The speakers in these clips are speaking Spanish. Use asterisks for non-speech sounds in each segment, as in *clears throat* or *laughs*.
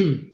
two,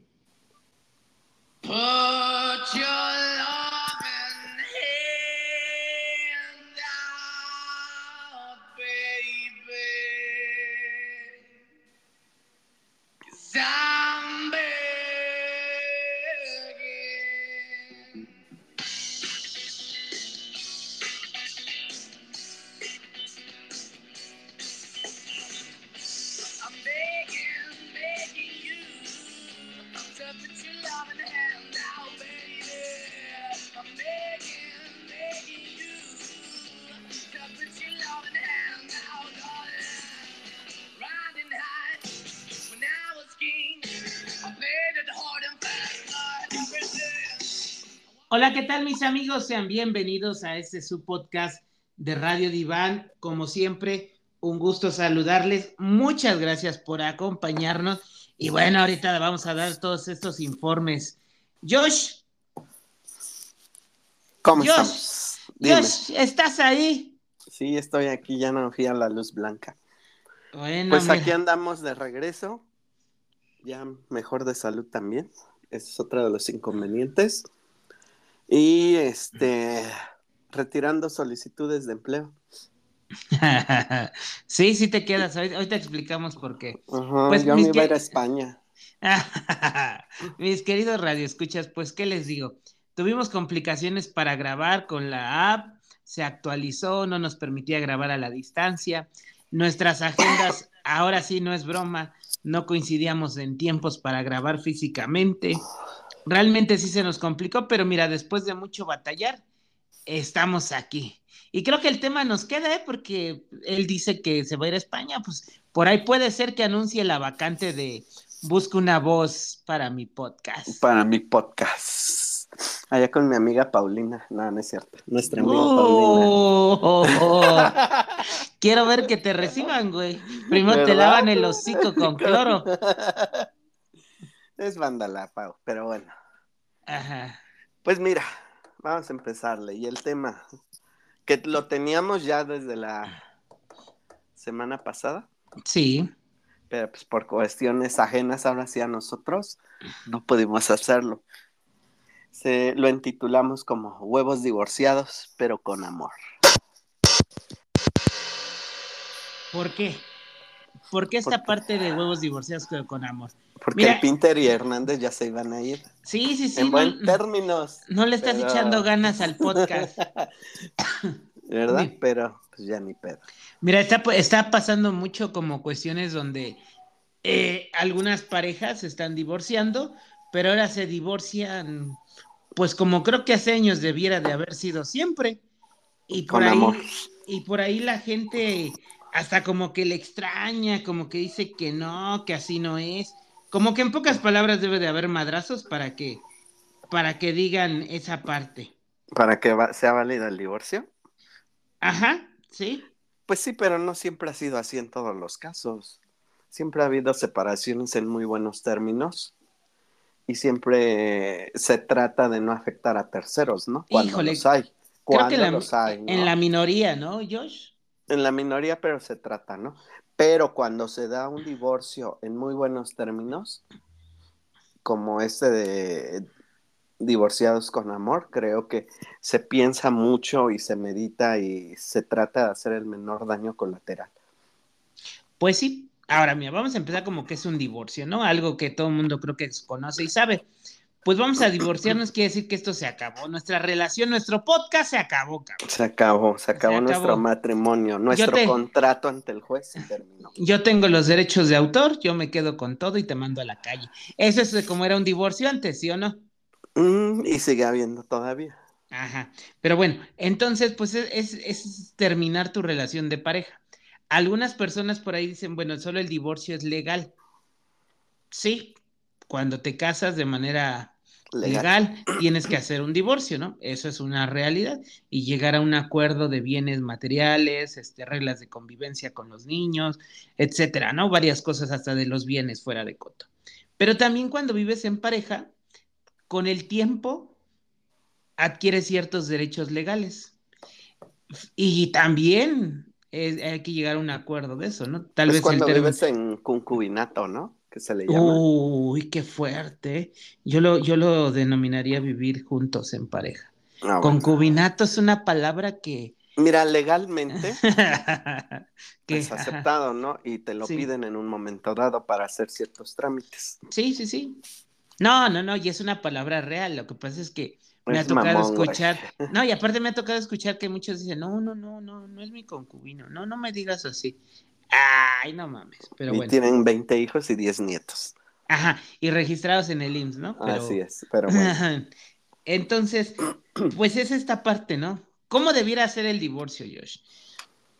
Hola, ¿qué tal mis amigos? Sean bienvenidos a este su podcast de Radio Diván. Como siempre, un gusto saludarles. Muchas gracias por acompañarnos. Y bueno, ahorita vamos a dar todos estos informes. Josh, ¿Cómo Josh, estamos? Dime. Josh, ¿estás ahí? Sí, estoy aquí, ya no fui a la luz blanca. Bueno, Pues mira, aquí andamos de regreso, ya mejor de salud también. Ese es otro de los inconvenientes. Y este, retirando solicitudes de empleo. *laughs* sí, sí te quedas. Ahorita ahorita explicamos por qué. Pues, yo me iba a ir a España. *laughs* Mis queridos radioescuchas, pues, ¿qué les digo? Tuvimos complicaciones para grabar con la app, se actualizó, no nos permitía grabar a la distancia. Nuestras agendas, *laughs* ahora sí no es broma, no coincidíamos en tiempos para grabar físicamente. Realmente sí se nos complicó, pero mira, después de mucho batallar, estamos aquí. Y creo que el tema nos queda, ¿eh? porque él dice que se va a ir a España, pues por ahí puede ser que anuncie la vacante de Busca una voz para mi podcast. Para mi podcast. Allá con mi amiga Paulina. No, no es cierto. Nuestra amiga Oh, *laughs* Quiero ver que te reciban, güey. *laughs* Primero te lavan el hocico con cloro. *laughs* Es vándala, Pau, pero bueno. Ajá. Pues mira, vamos a empezarle. Y el tema, que lo teníamos ya desde la semana pasada, Sí. pero pues por cuestiones ajenas ahora sí a nosotros, no pudimos hacerlo. Se, lo intitulamos como Huevos divorciados, pero con amor. ¿Por qué? ¿Por qué esta Porque- parte de huevos divorciados con amor? Porque Mira. el Pinter y Hernández ya se iban a ir. Sí, sí, sí. en no- buen términos. no le estás pero- echando ganas al podcast. *laughs* ¿Verdad? Sí. Pero pues ya ni pedo. Mira, está, está pasando mucho como cuestiones donde eh, algunas parejas se están divorciando, pero ahora se divorcian, pues como creo que hace años debiera de haber sido siempre. Y por Con ahí, amor. y por ahí la gente hasta como que le extraña, como que dice que no, que así no es. Como que en pocas palabras debe de haber madrazos para que, para que digan esa parte. Para que va- sea válido el divorcio. Ajá, sí. Pues sí, pero no siempre ha sido así en todos los casos. Siempre ha habido separaciones en muy buenos términos y siempre se trata de no afectar a terceros, ¿no? Cuando Híjole, los hay. Creo Cuando que la- los hay, ¿no? en la minoría, ¿no, Josh? En la minoría, pero se trata, ¿no? Pero cuando se da un divorcio en muy buenos términos, como este de divorciados con amor, creo que se piensa mucho y se medita y se trata de hacer el menor daño colateral. Pues sí. Ahora, mira, vamos a empezar como que es un divorcio, ¿no? Algo que todo el mundo creo que conoce y sabe. Pues vamos a divorciarnos, quiere decir que esto se acabó. Nuestra relación, nuestro podcast se acabó, cabrón. Se acabó, se acabó Se nuestro matrimonio, nuestro te- contrato ante el juez se terminó. Yo tengo los derechos de autor, yo me quedo con todo y te mando a la calle. Eso es como era un divorcio antes, ¿sí o no? Mm, y sigue habiendo todavía. Ajá. Pero bueno, entonces, pues es, es- es terminar tu relación de pareja. Algunas personas por ahí dicen, bueno, solo el divorcio es legal. Sí, cuando te casas de manera Legal. legal, tienes que hacer un divorcio, ¿no? Eso es una realidad y llegar a un acuerdo de bienes materiales, este, reglas de convivencia con los niños, etcétera, ¿no? Varias cosas hasta de los bienes fuera de coto. Pero también cuando vives en pareja, con el tiempo adquieres ciertos derechos legales. Y también eh, hay que llegar a un acuerdo de eso, ¿no? Tal Es vez el cuando término- vives en concubinato, ¿no? Que se le llama. Uy, qué fuerte. Yo lo, yo lo denominaría vivir juntos en pareja. Ah, bueno. Concubinato es una palabra que... Mira, legalmente *laughs* que es aceptado, ¿no? Y te lo Sí. piden en un momento dado para hacer ciertos trámites. Sí, sí, sí. No, no, no, y es una palabra real. Lo que pasa es que me ha tocado mamón, güey. escuchar. *laughs* No, y aparte me ha tocado escuchar que muchos dicen, no, no, no, no, no es mi concubino. No, no me digas así. Ay, no mames. Pero y bueno. tienen 20 hijos y 10 nietos. Ajá, y registrados en el IMSS, ¿no? Pero- Así es, pero bueno. *laughs* Entonces, pues es esta parte, ¿no? ¿Cómo debiera ser el divorcio, Josh?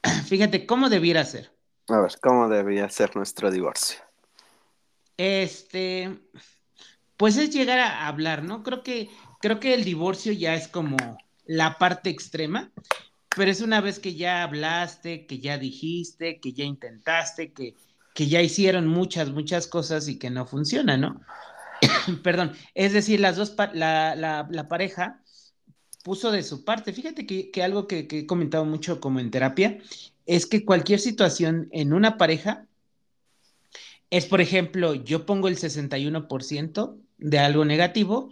*clears throat* Fíjate, ¿cómo debiera ser? A ver, ¿cómo debería ser nuestro divorcio? Este, pues es llegar a hablar, ¿no? Creo que, creo que el divorcio ya es como la parte extrema, pero es una vez que ya hablaste, que ya dijiste, que ya intentaste, que, que ya hicieron muchas, muchas cosas y que no funciona, ¿no? *coughs* Perdón, es decir, las dos, pa- la, la, la pareja puso de su parte. Fíjate que, que algo que, que he comentado mucho como en terapia es que cualquier situación en una pareja es, por ejemplo, yo pongo el 61% de algo negativo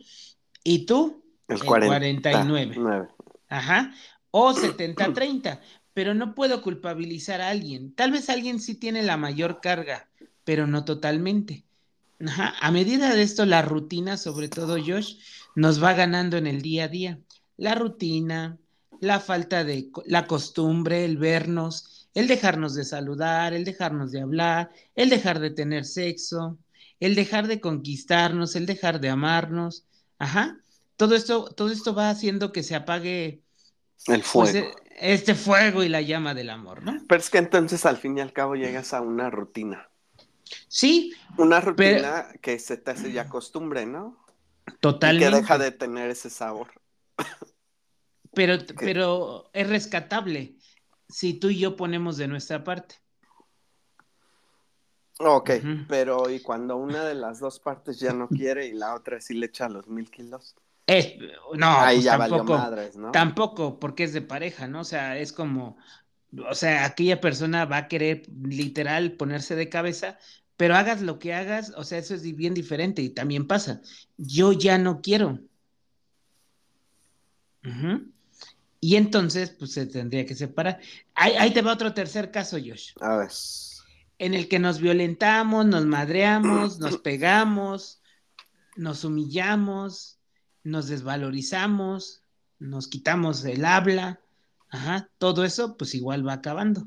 y tú El el 40, 49. nueve. Ajá. O 70-30. Pero no puedo culpabilizar a alguien. Tal vez alguien sí tiene la mayor carga, pero no totalmente. A medida de esto, la rutina, sobre todo Josh, nos va ganando en el día a día. La rutina, la falta de la costumbre, el vernos, el dejarnos de saludar, el dejarnos de hablar, el dejar de tener sexo, el dejar de conquistarnos, el dejar de amarnos. Ajá. Todo esto, todo esto va haciendo que se apague El fuego. pues, eh, este fuego y la llama del amor, ¿no? Pero es que entonces al fin y al cabo llegas a una rutina. Sí, Una rutina que se te hace ya costumbre, ¿no? Y totalmente. que deja de tener ese sabor. Pero, *laughs* pero es rescatable si tú y yo ponemos de nuestra parte. Ok, pero ¿y cuando una de las dos partes ya no quiere y la otra sí le echa los mil kilos? Es- no, Ahí pues ya tampoco, valió madres, ¿no? tampoco, porque es de pareja, ¿no? O sea, es como, o sea, aquella persona va a querer literal ponerse de cabeza, pero hagas lo que hagas, o sea, eso es bien diferente y también pasa. Yo ya no quiero. Y entonces, pues se tendría que separar. Ahí, ahí te va otro tercer caso, Josh, A ver. en el que nos violentamos, nos madreamos, nos pegamos, nos humillamos, nos desvalorizamos, nos quitamos el habla, ajá, todo eso pues igual va acabando.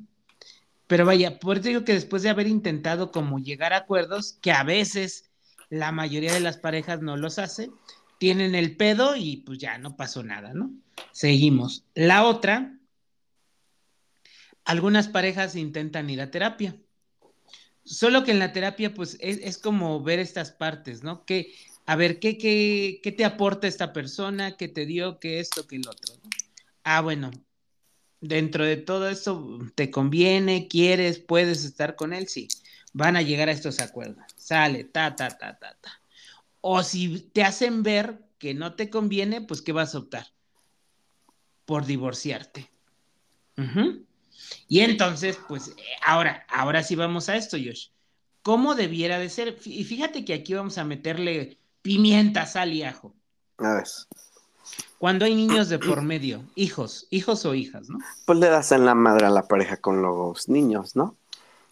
Pero vaya, por eso digo que después de haber intentado como llegar a acuerdos, que a veces la mayoría de las parejas no los hace, tienen el pedo y pues ya no pasó nada, ¿no? Seguimos. La otra, algunas parejas intentan ir a terapia. Solo que en la terapia, pues es, es como ver estas partes, ¿no? Que, a ver, ¿qué, qué, qué te aporta esta persona? ¿Qué te dio? ¿Qué esto? ¿Qué el otro? Ah, bueno, dentro de todo esto, ¿te conviene? ¿Quieres? ¿Puedes estar con él? Sí, van a llegar a estos acuerdos. Sale, ta, ta, ta, ta, ta. O si te hacen ver que no te conviene, pues ¿qué vas a optar? Por divorciarte. Y entonces, pues, ahora, ahora sí vamos a esto, Josh. ¿Cómo debiera de ser? Y fíjate que aquí vamos a meterle pimienta, sal y ajo. A ver. Cuando hay niños de por medio, hijos, hijos o hijas, ¿no? Pues le das en la madre a la pareja con los niños, ¿no?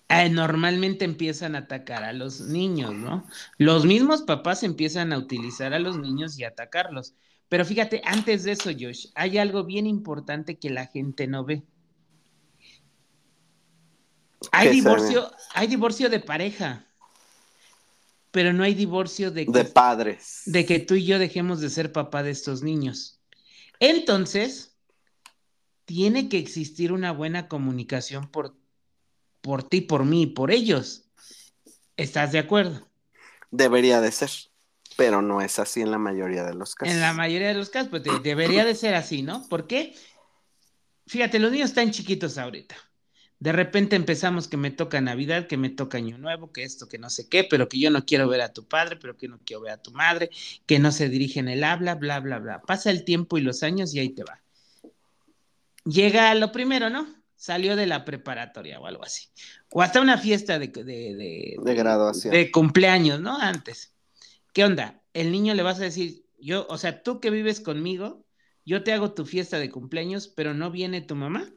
Eh, normalmente empiezan a atacar a los niños, ¿no? Los mismos papás empiezan a utilizar a los niños y a atacarlos. Pero fíjate, antes de eso, Josh, hay algo bien importante que la gente no ve. Hay ¿Qué se divorcio, hay divorcio de pareja, pero no hay divorcio de que, De padres. de que tú y yo dejemos de ser papá de estos niños. Entonces, tiene que existir una buena comunicación por, por ti, por mí y por ellos. ¿Estás de acuerdo? Debería de ser. Pero no es así en la mayoría de los casos. En la mayoría de los casos, pues de- debería de ser así, ¿no? ¿Por qué? Fíjate, los niños están chiquitos ahorita. De repente empezamos que me toca Navidad, que me toca Año Nuevo, que esto, que no sé qué, pero que yo no quiero ver a tu padre, pero que no quiero ver a tu madre, que no se dirigen el habla, bla, bla, bla. Pasa el tiempo y los años y ahí te va. Llega lo primero, ¿no? salió de la preparatoria o algo así. O hasta una fiesta de, de, de, De graduación. de cumpleaños, ¿no? Antes. ¿Qué onda? El niño le vas a decir, yo, o sea, tú que vives conmigo, yo te hago tu fiesta de cumpleaños, pero no viene tu mamá.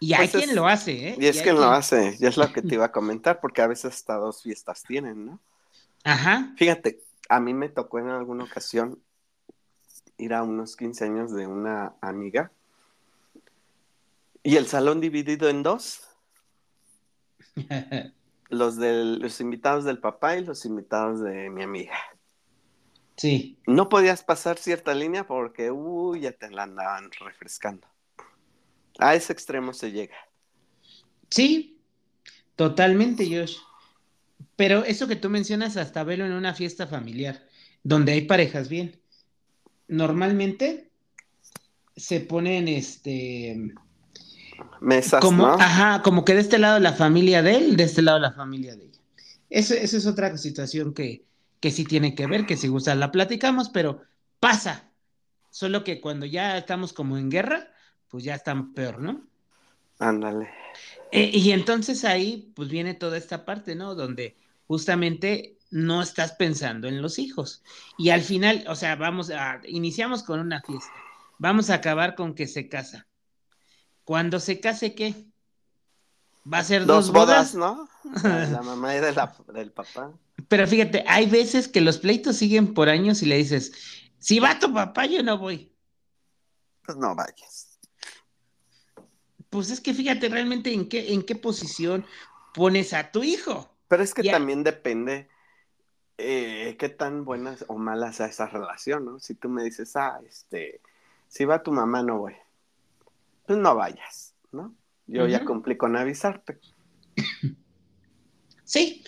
Y hay Pues es- quien lo hace, ¿eh? Y es que lo quien- hace, ya es lo que te *laughs* iba a comentar, porque a veces hasta dos fiestas tienen, ¿no? Ajá. Fíjate, a mí me tocó en alguna ocasión ir a unos 15 años de una amiga y el salón dividido en dos, *laughs* los, del, los invitados del papá y los invitados de mi amiga. sí. No podías pasar cierta línea porque, uy, ya te la andaban refrescando. A ese extremo se llega. Sí, totalmente, Josh. Pero eso que tú mencionas, hasta verlo en una fiesta familiar, donde hay parejas bien. Normalmente se ponen este Mesas, como, ¿no? ajá, como que de este lado la familia de él, de este lado la familia de ella. Eso, eso es otra situación que, que sí tiene que ver, que si gusta la platicamos, pero pasa. Solo que cuando ya estamos como en guerra, pues ya están peor, ¿no? Ándale. Eh, y entonces ahí pues viene toda esta parte, ¿no? Donde justamente no estás pensando en los hijos. Y al final, o sea, vamos a, iniciamos con una fiesta, vamos a acabar con que se casa. Cuando se case, ¿qué? ¿Va a ser dos, Dos bodas? bodas, ¿no? La, mamá y de la- del papá. Pero fíjate, hay veces que los pleitos siguen por años y le dices, si va tu papá, yo no voy. Pues no vayas. Pues es que fíjate realmente en qué, en qué posición pones a tu hijo. Pero es que también depende eh, qué tan buenas o malas sea esa relación, ¿no? Si tú me dices, ah, este, si va tu mamá, no voy. Pues no vayas, ¿no? Yo ya cumplí con avisarte. *laughs* Sí,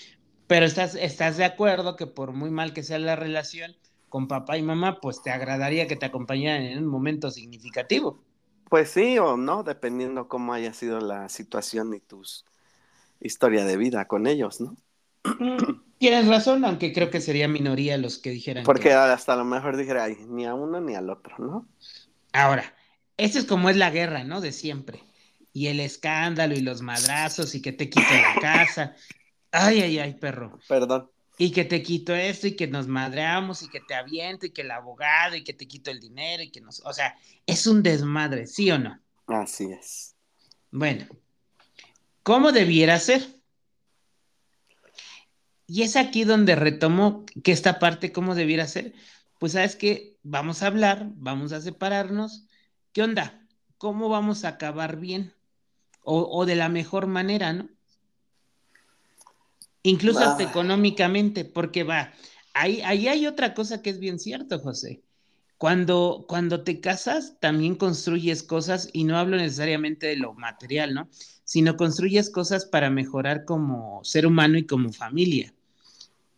pero estás, estás de acuerdo que por muy mal que sea la relación con papá y mamá, pues te agradaría que te acompañaran en un momento significativo. Pues sí o no, dependiendo cómo haya sido la situación y tus historia de vida con ellos, ¿no? *clears throat* Tienes razón, aunque creo que sería minoría los que dijeran Porque que... hasta a lo mejor dijera, ay, ni a uno ni al otro, ¿no? Ahora, esto es como es la guerra, ¿no? De siempre. Y el escándalo y los madrazos y que te quito la casa. Ay, ay, ay, perro. Perdón. Y que te quito esto y que nos madreamos y que te aviento y que el abogado y que te quito el dinero y que nos... O sea, es un desmadre, ¿sí o no? Así es. Bueno, ¿cómo debiera ser? Y es aquí donde retomo que esta parte, ¿cómo debiera ser? Pues sabes que vamos a hablar, vamos a separarnos. ¿Qué onda? ¿Cómo vamos a acabar bien? O, o de la mejor manera, ¿no? Incluso hasta económicamente, porque va, ahí, ahí hay otra cosa que es bien cierto, José. Cuando, cuando te casas, también construyes cosas, y no hablo necesariamente de lo material, ¿no? Sino construyes cosas para mejorar como ser humano y como familia.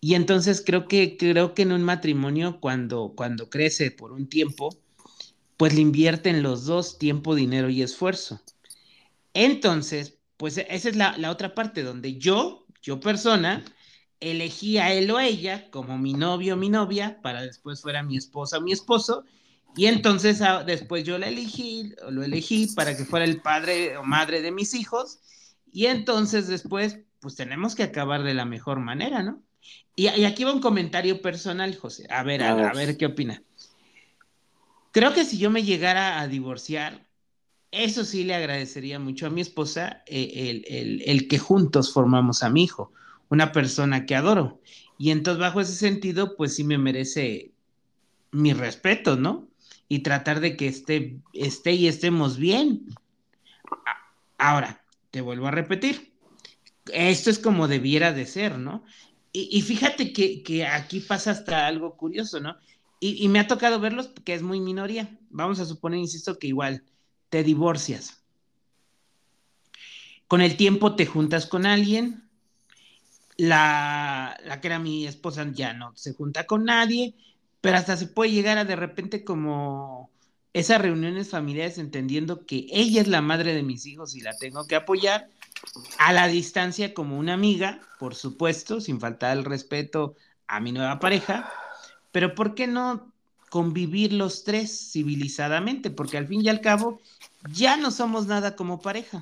Y entonces creo que, creo que en un matrimonio, cuando, cuando crece por un tiempo, pues le invierten los dos tiempo, dinero y esfuerzo. Entonces, pues esa es la, la otra parte donde yo, yo persona, elegí a él o ella como mi novio o mi novia para después fuera mi esposa o mi esposo. Y entonces a- después yo la elegí, o lo elegí para que fuera el padre o madre de mis hijos. Y entonces después, pues tenemos que acabar de la mejor manera, ¿no? Y, y aquí va un comentario personal, José. A ver, a, A ver. a ver qué opina. Creo que si yo me llegara a divorciar, eso sí le agradecería mucho a mi esposa eh, el, el- el que juntos formamos a mi hijo, una persona que adoro. Y entonces bajo ese sentido, pues sí me merece mi respeto, ¿no? Y tratar de que esté, esté y estemos bien. Ahora, te vuelvo a repetir, esto es como debiera de ser, ¿no? Y, y fíjate que, que aquí pasa hasta algo curioso, ¿no? Y, y me ha tocado verlos que es muy minoría. Vamos a suponer, insisto, que igual te divorcias. Con el tiempo te juntas con alguien. La, la que era mi esposa ya no se junta con nadie, pero hasta se puede llegar a de repente como esas reuniones familiares entendiendo que ella es la madre de mis hijos y la tengo que apoyar a la distancia como una amiga, por supuesto, sin faltar el respeto a mi nueva pareja, pero ¿por qué no convivir los tres civilizadamente? Porque al fin y al cabo ya no somos nada como pareja.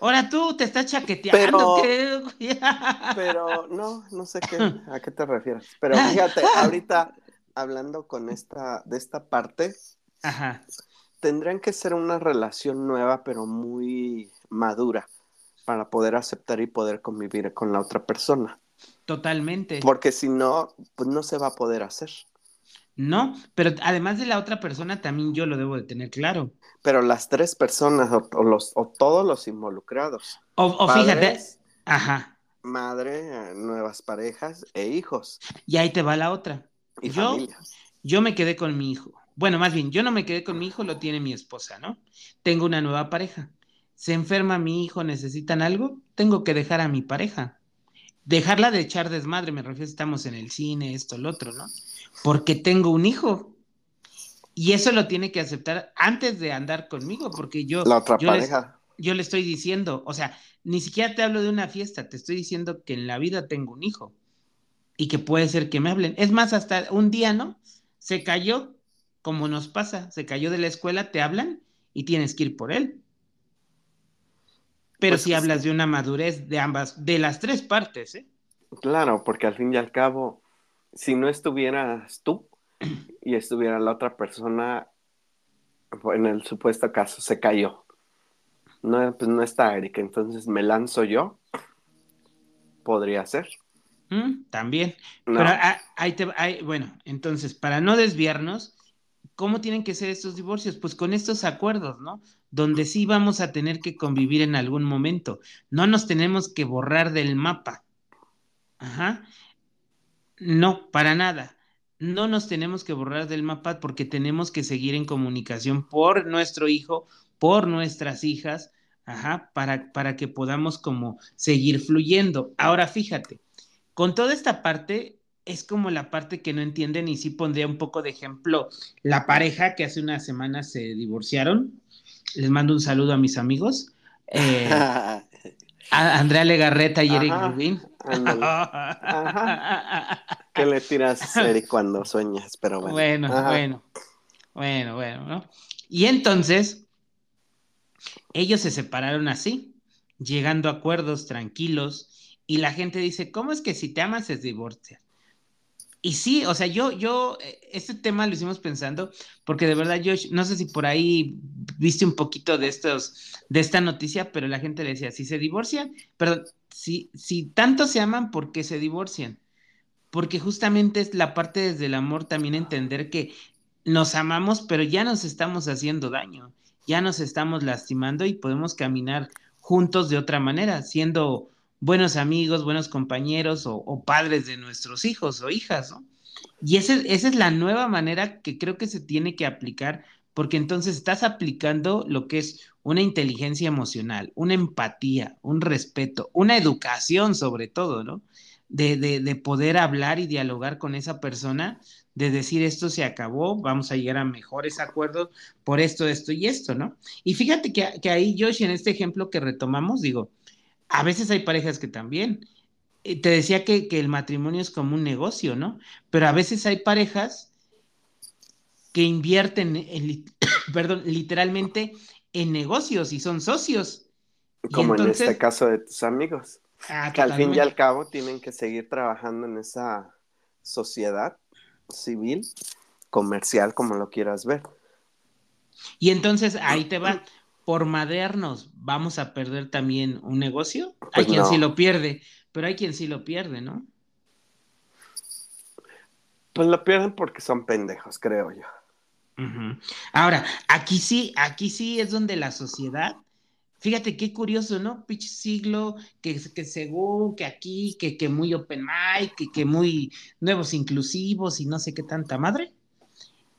Ahora tú te estás chaqueteando. Pero, ¿qué? *laughs* pero no, no sé qué, a qué te refieres. Pero fíjate, ahorita hablando con esta, de esta parte, Ajá. tendrían que ser una relación nueva, pero muy madura, para poder aceptar y poder convivir con la otra persona. Totalmente. Porque si no, pues no se va a poder hacer. No, pero además de la otra persona, también yo lo debo de tener claro. Pero las tres personas o, o los, o todos los involucrados, O, o fíjate, ajá, madre, nuevas parejas e hijos y ahí te va la otra. y Yo- familia. Yo me quedé con mi hijo. Bueno, más bien, yo no me quedé con mi hijo, lo tiene mi esposa, ¿no? Tengo una nueva pareja. Se enferma mi hijo, necesitan algo, tengo que dejar a mi pareja. Dejarla de echar desmadre, me refiero, estamos en el cine, esto, lo otro, ¿no? Porque tengo un hijo. Y eso lo tiene que aceptar antes de andar conmigo, porque yo, La otra yo les- pareja. yo le estoy diciendo, o sea, ni siquiera te hablo de una fiesta, te estoy diciendo que en la vida tengo un hijo y que puede ser que me hablen. Es más, hasta un día, ¿no? Se cayó, como nos pasa, se cayó de la escuela, te hablan y tienes que ir por él. Pero Pues si es- hablas de una madurez de ambas, de las tres partes, ¿eh? Claro, porque al fin y al cabo, si no estuvieras tú y estuviera la otra persona, en el supuesto caso, se cayó. No, pues no está Eric, entonces me lanzo yo. Podría ser. ¿Mm? También. No, Pero ah, ahí te ahí- bueno, entonces, para no desviarnos, ¿cómo tienen que ser estos divorcios? Pues con estos acuerdos, ¿no? Donde sí vamos a tener que convivir en algún momento. No nos tenemos que borrar del mapa. Ajá. No, para nada. No nos tenemos que borrar del mapa porque tenemos que seguir en comunicación por nuestro hijo, por nuestras hijas, ajá, para, para que podamos como seguir fluyendo. Ahora fíjate, con toda esta parte es como la parte que no entienden y sí pondría un poco de ejemplo la pareja que hace unas semanas se divorciaron. Les mando un saludo a mis amigos. eh, *laughs* a Andrea Legarreta y Eric Rubin. ¿Qué le tiras, Eric, cuando sueñas? Pero bueno. Bueno, Ajá. bueno, bueno, bueno, ¿no? Y entonces, ellos se separaron así, llegando a acuerdos tranquilos, y la gente dice, ¿cómo es que si te amas se divorcia? Y sí, o sea, yo, yo, eh, este tema lo hicimos pensando, porque de verdad, yo no sé si por ahí viste un poquito de estos, de esta noticia, pero la gente le decía, si se divorcian, perdón, si, si tanto se aman, ¿por qué se divorcian? Porque justamente es la parte desde el amor también entender que nos amamos, pero ya nos estamos haciendo daño, ya nos estamos lastimando y podemos caminar juntos de otra manera, siendo buenos amigos, buenos compañeros o, padres de nuestros hijos o hijas, ¿no? Y ese- esa es la nueva manera que creo que se tiene que aplicar, porque entonces estás aplicando lo que es una inteligencia emocional, una empatía, un respeto, una educación sobre todo, ¿no? De, de, de poder hablar y dialogar con esa persona, de decir esto se acabó, vamos a llegar a mejores acuerdos por esto, esto y esto, ¿no? Y fíjate que, que ahí, Josh, en este ejemplo que retomamos, digo, a veces hay parejas que también, eh, te decía que, que el matrimonio es como un negocio, ¿no? Pero a veces hay parejas que invierten, en *coughs* perdón, literalmente en negocios y son socios. Como en este caso de tus amigos. Ah, Que al fin y al cabo tienen que seguir trabajando en esa sociedad civil, comercial, como lo quieras ver. Y entonces ahí te va, por madrearnos, ¿vamos a perder también un negocio? Hay Pues quien no. sí lo pierde, pero hay quien sí lo pierde, ¿no? Pues lo pierden porque son pendejos, creo yo. Ahora, aquí sí, aquí sí es donde la sociedad, fíjate qué curioso, ¿no? Pinche siglo, que, que según, que aquí, que, que muy open mic, que, que muy nuevos inclusivos y no sé qué tanta madre.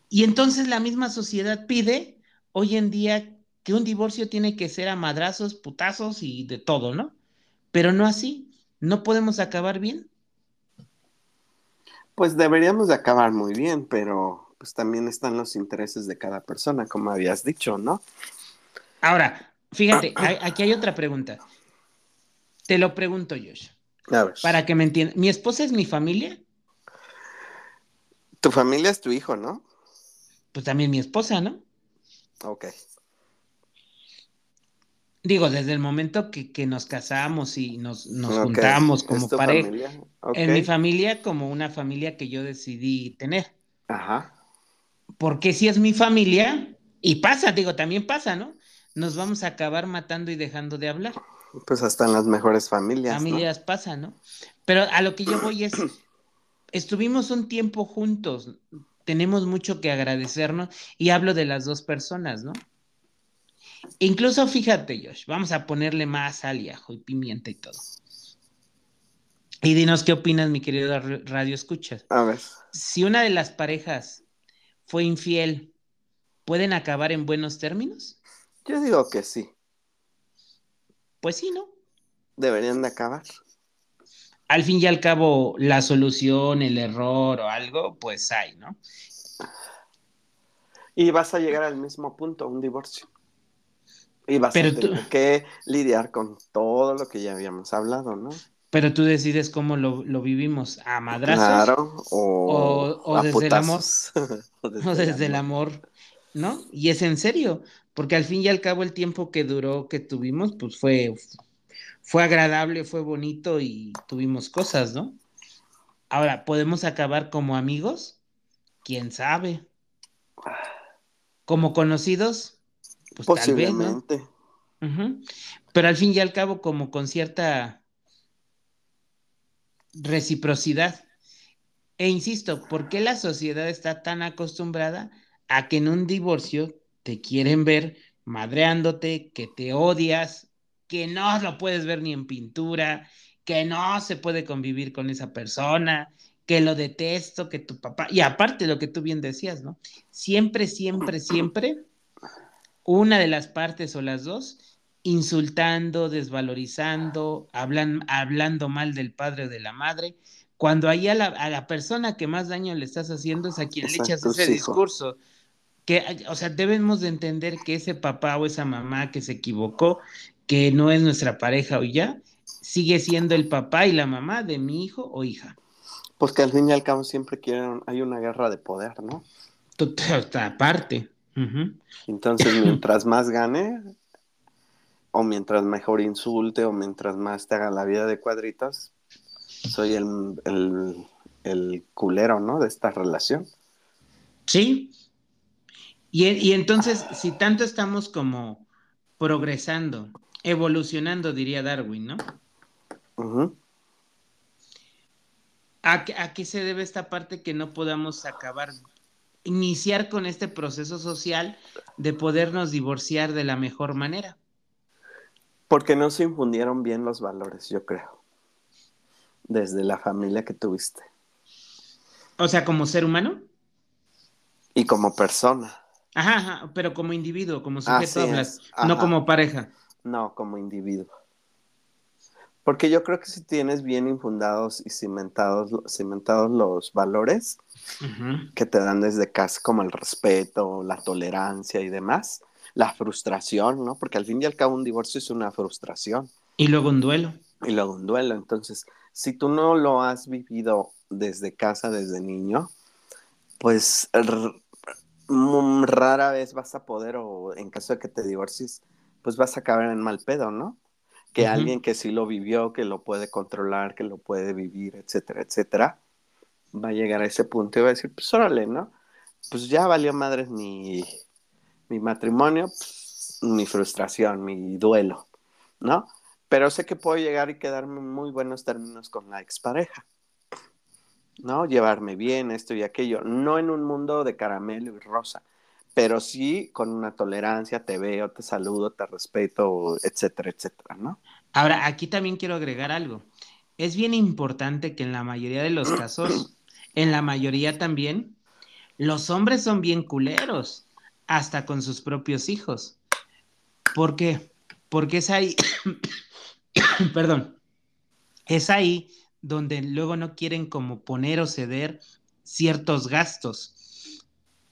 Y entonces la misma sociedad pide hoy en día que un divorcio tiene que ser a madrazos, putazos y de todo, ¿no? Pero no así, no podemos acabar bien. Pues deberíamos de acabar muy bien, pero pues también están los intereses de cada persona, como habías dicho, ¿no? Ahora, fíjate, hay- aquí hay otra pregunta. Te lo pregunto, Josh. A ver. Para que me entiendan, ¿mi esposa es mi familia? Tu familia es tu hijo, ¿no? Pues también mi esposa, ¿no? Ok. Digo, desde el momento que, que nos casamos y nos, nos juntamos ¿es como pareja. En mi familia, como una familia que yo decidí tener. Ajá. Porque si es mi familia, y pasa, digo, también pasa, ¿no? Nos vamos a acabar matando y dejando de hablar. Pues hasta en las mejores familias. ¿no? Familias pasa, ¿no? Pero a lo que yo voy es, estuvimos un tiempo juntos, tenemos mucho que agradecernos y hablo de las dos personas, ¿no? Incluso fíjate, Josh, vamos a ponerle más sal y ajo y pimienta y todo. Y dinos qué opinas, mi querido ra- Radio Escuchas. A ver. Si una de las parejas fue infiel, ¿pueden acabar en buenos términos? Yo digo que sí. Pues sí, ¿no? Deberían de acabar. Al fin y al cabo, la solución, el error o algo, pues hay, ¿no? Y vas a llegar al mismo punto, un divorcio. Y vas Pero a tú- tener que lidiar con todo lo que ya habíamos hablado, ¿no? Pero tú decides cómo lo, lo vivimos, a madrazos Claro, o, O- o a desde el amor. *laughs* o o desde el amor, ¿no? Y es en serio, porque al fin y al cabo el tiempo que duró, que tuvimos, pues fue, fue agradable, fue bonito y tuvimos cosas, ¿no? Ahora, ¿podemos acabar como amigos? ¿Quién sabe? ¿Como conocidos? Pues tal vez, ¿no? Posiblemente. Pero al fin y al cabo, como con cierta reciprocidad. E insisto, ¿por qué la sociedad está tan acostumbrada a que en un divorcio te quieren ver madreándote, que te odias, que no lo puedes ver ni en pintura, que no se puede convivir con esa persona, que lo detesto, que tu papá, y aparte lo que tú bien decías, ¿no? Siempre, siempre, siempre una de las partes o las dos insultando, desvalorizando, hablan, hablando mal del padre o de la madre, cuando ahí a la, a la persona que más daño le estás haciendo es a quien le echas ese discurso. Que, o sea, debemos de entender que ese papá o esa mamá que se equivocó, que no es nuestra pareja o ya, sigue siendo el papá y la mamá de mi hijo o hija. Pues que al fin y al cabo siempre quieren, hay una guerra de poder, ¿no? Tot- Entonces, *laughs* mientras más gane, o mientras mejor insulte, o mientras más te haga la vida de cuadritos, soy el, el, el culero, ¿no? De esta relación. Sí. Y, y entonces, si tanto estamos como progresando, evolucionando, diría Darwin, ¿no? Ujú. ¿A, qué- a qué se debe esta parte que no podamos acabar, iniciar con este proceso social de podernos divorciar de la mejor manera? Porque no se infundieron bien los valores, yo creo. Desde la familia que tuviste. O sea, como ser humano. Y como persona. Ajá, ajá, pero como individuo, como sujeto hablas, no como pareja. No, como individuo. Porque yo creo que si tienes bien infundados y cimentados, cimentados los valores que te dan desde casa, como el respeto, la tolerancia y demás, la frustración, ¿no? Porque al fin y al cabo un divorcio es una frustración Y luego un duelo. y luego un duelo. Entonces, si tú no lo has vivido desde casa, desde niño, pues mm, rara vez vas a poder, o en caso de que te divorcies, pues vas a acabar en mal pedo, ¿no? Que alguien que sí lo vivió, que lo puede controlar, que lo puede vivir, etcétera, etcétera, va a llegar a ese punto y va a decir, pues órale, ¿no? Pues ya valió madres mi, mi matrimonio, pues, mi frustración, mi duelo, ¿no? Pero sé que puedo llegar y quedarme en muy buenos términos con la expareja, ¿no? Llevarme bien, esto y aquello, no en un mundo de caramelo y rosa, pero sí con una tolerancia, te veo, te saludo, te respeto, etcétera, etcétera, ¿no? Ahora, aquí también quiero agregar algo. Es bien importante que en la mayoría de los casos, *clears throat* en la mayoría también, los hombres son bien culeros, hasta con sus propios hijos. ¿Por qué? Porque es ahí, *clears throat* perdón, es ahí donde luego no quieren como poner o ceder ciertos gastos.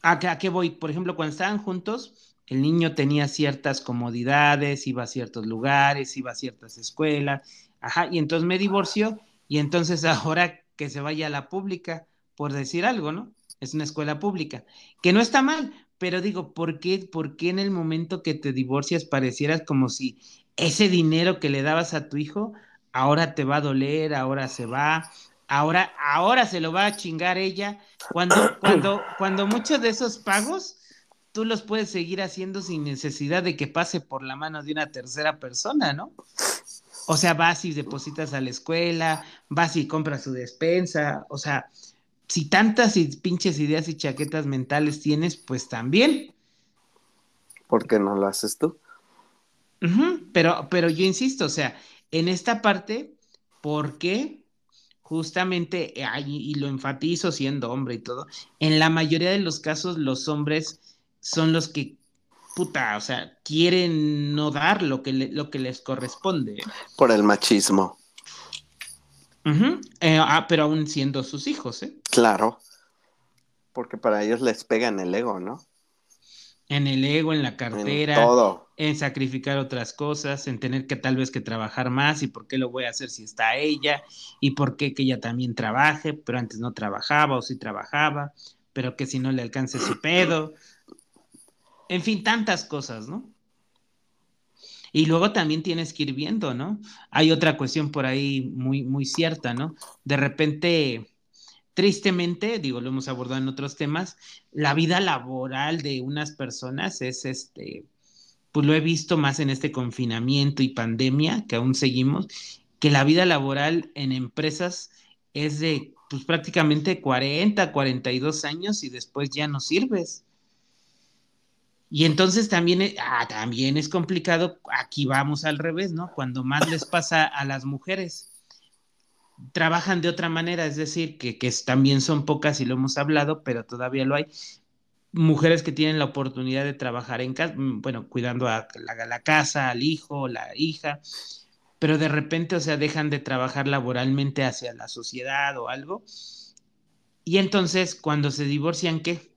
¿A qué, a qué voy? Por ejemplo, cuando estaban juntos, el niño tenía ciertas comodidades, iba a ciertos lugares, iba a ciertas escuelas, ajá, y entonces me divorció y entonces *laughs* ahora que se vaya a la pública, por decir algo, ¿no? Es una escuela pública, que no está mal, pero digo, ¿por qué, por qué en el momento que te divorcias parecieras como si ese dinero que le dabas a tu hijo, ahora te va a doler, ahora se va, ahora, ahora se lo va a chingar ella. Cuando, *coughs* cuando, cuando muchos de esos pagos tú los puedes seguir haciendo sin necesidad de que pase por la mano de una tercera persona, ¿no? O sea, vas y depositas a la escuela, vas y compras su despensa, o sea, si tantas y pinches ideas y chaquetas mentales tienes, pues también. ¿Por qué no lo haces tú? pero, pero yo insisto, o sea, en esta parte, ¿por qué? Justamente, y lo enfatizo siendo hombre y todo, en la mayoría de los casos los hombres son los que, puta, o sea, quieren no dar lo que, lo que les corresponde. Por el machismo. Eh, ah, pero aún siendo sus hijos, ¿eh? Claro, porque para ellos les pega en el ego, ¿no? En el ego, en la cartera, en, todo. En sacrificar otras cosas, en tener que tal vez que trabajar más y por qué lo voy a hacer si está ella y por qué que ella también trabaje, pero antes no trabajaba o sí trabajaba, pero que si no le alcance su pedo. En fin, tantas cosas, ¿no? Y luego también tienes que ir viendo, ¿no? Hay otra cuestión por ahí muy, muy cierta, ¿no? De repente, tristemente, digo, lo hemos abordado en otros temas, la vida laboral de unas personas es este, pues lo he visto más en este confinamiento y pandemia que aún seguimos, que la vida laboral en empresas es de pues prácticamente 40, 42 años y después ya no sirves. Y entonces también, e, ah, también es complicado, aquí vamos al revés, ¿no? Cuando más les pasa a las mujeres, trabajan de otra manera, es decir, que, también son pocas y lo hemos hablado, pero todavía lo hay. Mujeres que tienen la oportunidad de trabajar en casa, mm, bueno, cuidando a la, la casa, al hijo, la hija, pero de repente, o sea, dejan de trabajar laboralmente hacia la sociedad o algo. Y entonces, cuando se divorcian, ¿qué?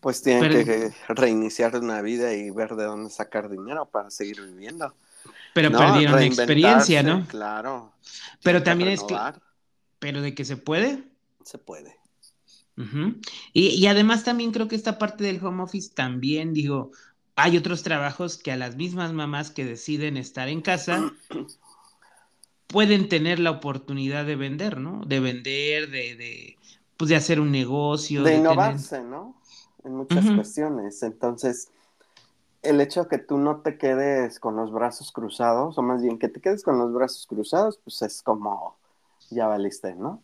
Pues tienen que reiniciar una vida y ver de dónde sacar dinero para seguir viviendo. Pero perdieron experiencia, ¿no? Claro. Pero también es que... Pero de que se puede. Se puede. Y, y, además también creo que esta parte del home office también, digo, hay otros trabajos que a las mismas mamás que deciden estar en casa *clears throat* pueden tener la oportunidad de vender, ¿no? De vender, de, de pues de hacer un negocio. De, innovarse, ¿no? en muchas cuestiones. Entonces, el hecho de que tú no te quedes con los brazos cruzados, o más bien que te quedes con los brazos cruzados, pues es como, ya valiste, ¿no?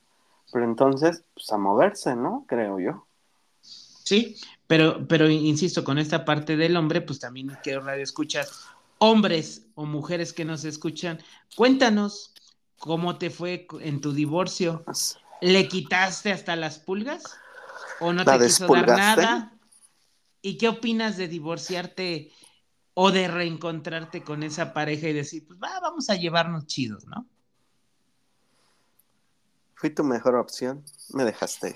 Pero entonces, pues a moverse, ¿no? Creo yo. Sí, pero, pero insisto, con esta parte del hombre, pues también quiero radio escuchas, hombres o mujeres que nos escuchan, cuéntanos cómo te fue en tu divorcio. ¿Le quitaste hasta las pulgas? o no te quiso dar nada. ¿Y qué opinas de divorciarte o de reencontrarte con esa pareja y decir, pues va, vamos a llevarnos chidos, ¿no? Fui tu mejor opción, me dejaste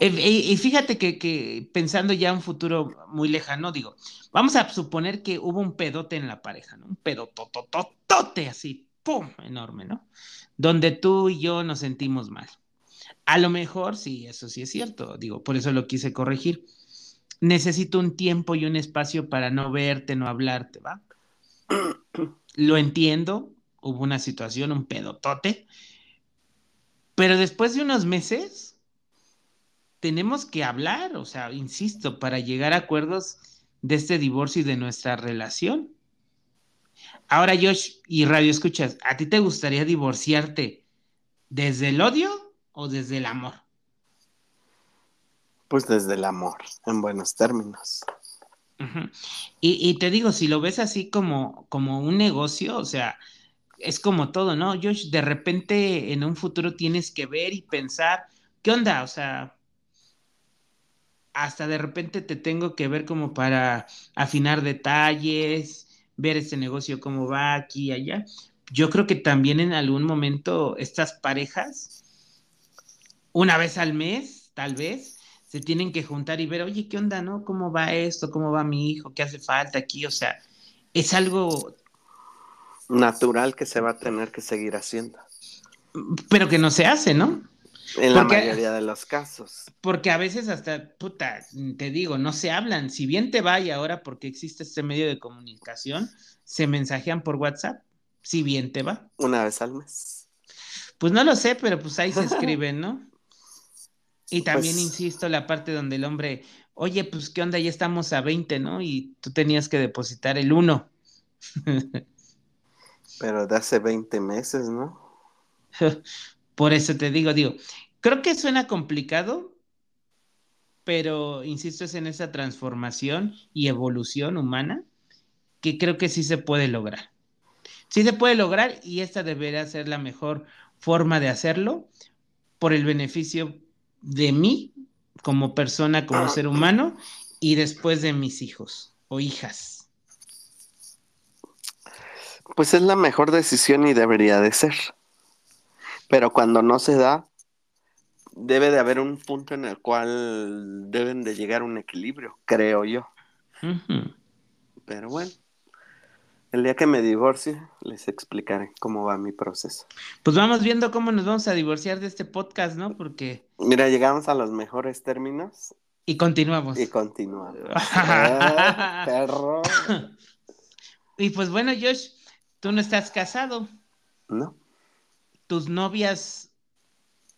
Y, fíjate que, que, pensando ya un futuro muy lejano, digo, vamos a suponer que hubo un pedote en la pareja, ¿no? Un pedotototote así, ¡pum! enorme, ¿no? Donde tú y yo nos sentimos mal. A lo mejor, sí, eso sí es cierto, digo, por eso lo quise corregir. Necesito un tiempo y un espacio para no verte, no hablarte, ¿va? *clears throat* Lo entiendo, hubo una situación, un pedotote, pero después de unos meses tenemos que hablar, o sea, insisto, para llegar a acuerdos de este divorcio y de nuestra relación. Ahora, Josh, y Radio Escuchas, ¿a ti te gustaría divorciarte desde el odio o desde el amor? Pues desde el amor, en buenos términos. y, te digo, si lo ves así como, como un negocio, o sea, es como todo, ¿no? Josh, de repente en un futuro tienes que ver y pensar, ¿qué onda? O sea, hasta de repente te tengo que ver como para afinar detalles, ver este negocio cómo va aquí y allá. Yo creo que también en algún momento estas parejas una vez al mes, tal vez, se tienen que juntar y ver, oye, ¿qué onda, no? ¿Cómo va esto? ¿Cómo va mi hijo? ¿Qué hace falta aquí? O sea, es algo natural que se va a tener que seguir haciendo. Pero que no se hace, ¿no? En la mayoría de los casos. Porque a veces hasta, puta, te digo, no se hablan. Si bien te va y ahora porque existe este medio de comunicación, se mensajean por WhatsApp. Si bien te va. Una vez al mes. Pues no lo sé, pero pues ahí se escriben, *laughs* ¿no? Y también, Pues- insisto, la parte donde el hombre, oye, pues qué onda, ya estamos a 20, ¿no? Y tú tenías que depositar el 1. *laughs* Pero de hace 20 meses, ¿no? *laughs* Por eso te digo, digo, creo que suena complicado, pero insisto, es en esa transformación y evolución humana que creo que sí se puede lograr. Sí se puede lograr y esta debería ser la mejor forma de hacerlo por el beneficio de mí como persona, como ser humano y después de mis hijos o hijas. Pues es la mejor decisión y debería de ser. Pero cuando no se da, debe de haber un punto en el cual deben de llegar a un equilibrio, creo yo. Pero bueno, el día que me divorcie, les explicaré cómo va mi proceso. Pues vamos viendo cómo nos vamos a divorciar de este podcast, ¿no? Porque... Mira, llegamos a los mejores términos Y continuamos. y continuamos. *laughs* Perro. Y pues bueno, Josh, tú no estás casado. No, ¿Tus novias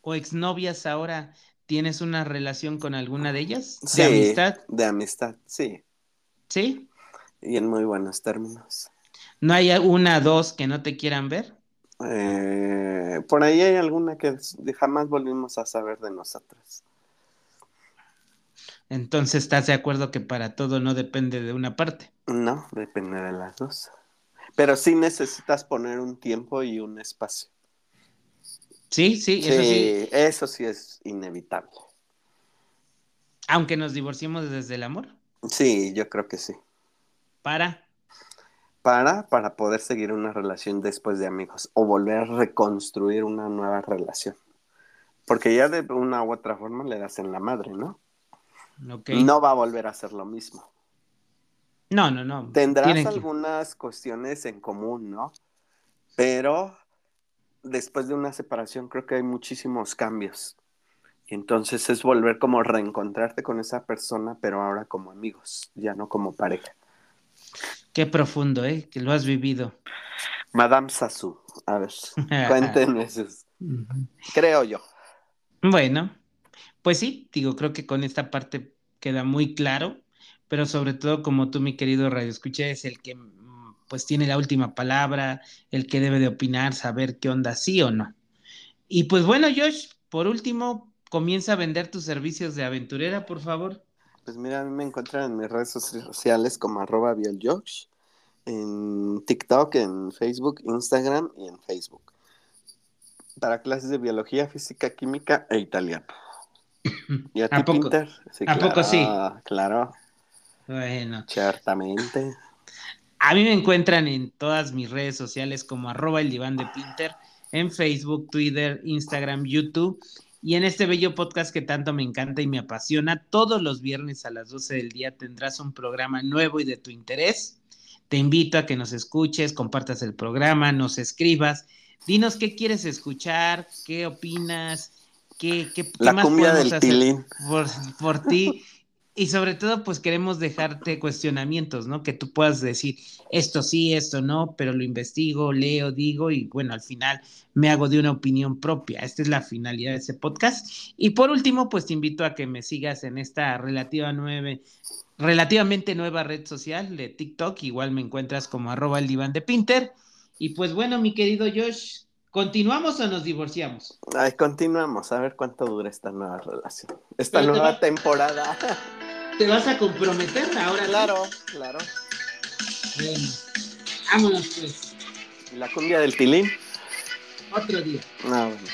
o exnovias ahora tienes una relación con alguna de ellas? ¿De Sí, amistad? De amistad, sí. ¿Sí? Y en muy buenos términos. ¿No hay una, dos que no te quieran ver? Eh, por ahí hay alguna que jamás volvimos a saber de nosotros. Entonces estás de acuerdo que para todo no depende de una parte. No, depende de las dos. Pero sí necesitas poner un tiempo y un espacio. Sí, sí, Sí, eso sí. eso sí es inevitable. Aunque nos divorciemos desde el amor. Sí, yo creo que sí. Para. Para, para poder seguir una relación después de amigos o volver a reconstruir una nueva relación. Porque ya de una u otra forma le das en la madre, ¿no? Ok. No va a volver a hacer lo mismo. No, no. no. Tendrás que- algunas cuestiones en común, ¿no? Pero después de una separación creo que hay muchísimos cambios. Y entonces es volver como reencontrarte con esa persona, pero ahora como amigos, ya no como pareja. Qué profundo, ¿eh? Que lo has vivido. Madame Sassou, a ver, *laughs* cuéntenme Ujú. Creo yo. Bueno, pues sí, digo, creo que con esta parte queda muy claro, pero sobre todo como tú, mi querido Radio Escucha, es el que mm, pues tiene la última palabra, el que debe de opinar, saber qué onda, sí o no. Y pues bueno, Josh, por último, comienza a vender tus servicios de aventurera, por favor. Pues mira, a mí me encuentran en mis redes sociales como arroba bieljosh, en TikTok, en Facebook, Instagram y en Facebook. Para clases de biología, física, química e italiano. *laughs* ¿Y a ¿A ti, poco? Pinter? Sí, ¿A poco sí? Claro, Bueno, ciertamente. A mí me encuentran en todas mis redes sociales como arroba el diván de Pinter, en Facebook, Twitter, Instagram, YouTube y en este bello podcast que tanto me encanta y me apasiona. Todos los viernes a las 12 del día tendrás un programa nuevo y de tu interés. Te invito a que nos escuches, compartas el programa, nos escribas, dinos qué quieres escuchar, qué opinas, qué, qué, más cumbia del hacer por, por ti. *laughs* Y sobre todo, pues queremos dejarte cuestionamientos, ¿no? Que tú puedas decir, esto sí, esto no, pero lo investigo, leo, digo y bueno, al final me hago de una opinión propia. Esta es la finalidad de ese podcast. Y por último, pues te invito a que me sigas en esta relativa nueve, relativamente nueva red social de TikTok. Igual me encuentras como arroba el diván de Pinter. Y pues bueno, mi querido Josh, ¿continuamos o nos divorciamos? Ay, continuamos a ver cuánto dura esta nueva relación. Esta Pero te nueva va- temporada. *laughs* ¿Te vas a comprometer ahora? sí? claro, claro. Bueno, vámonos pues, ¿Y la cumbia del tilín? otro día. No, bueno.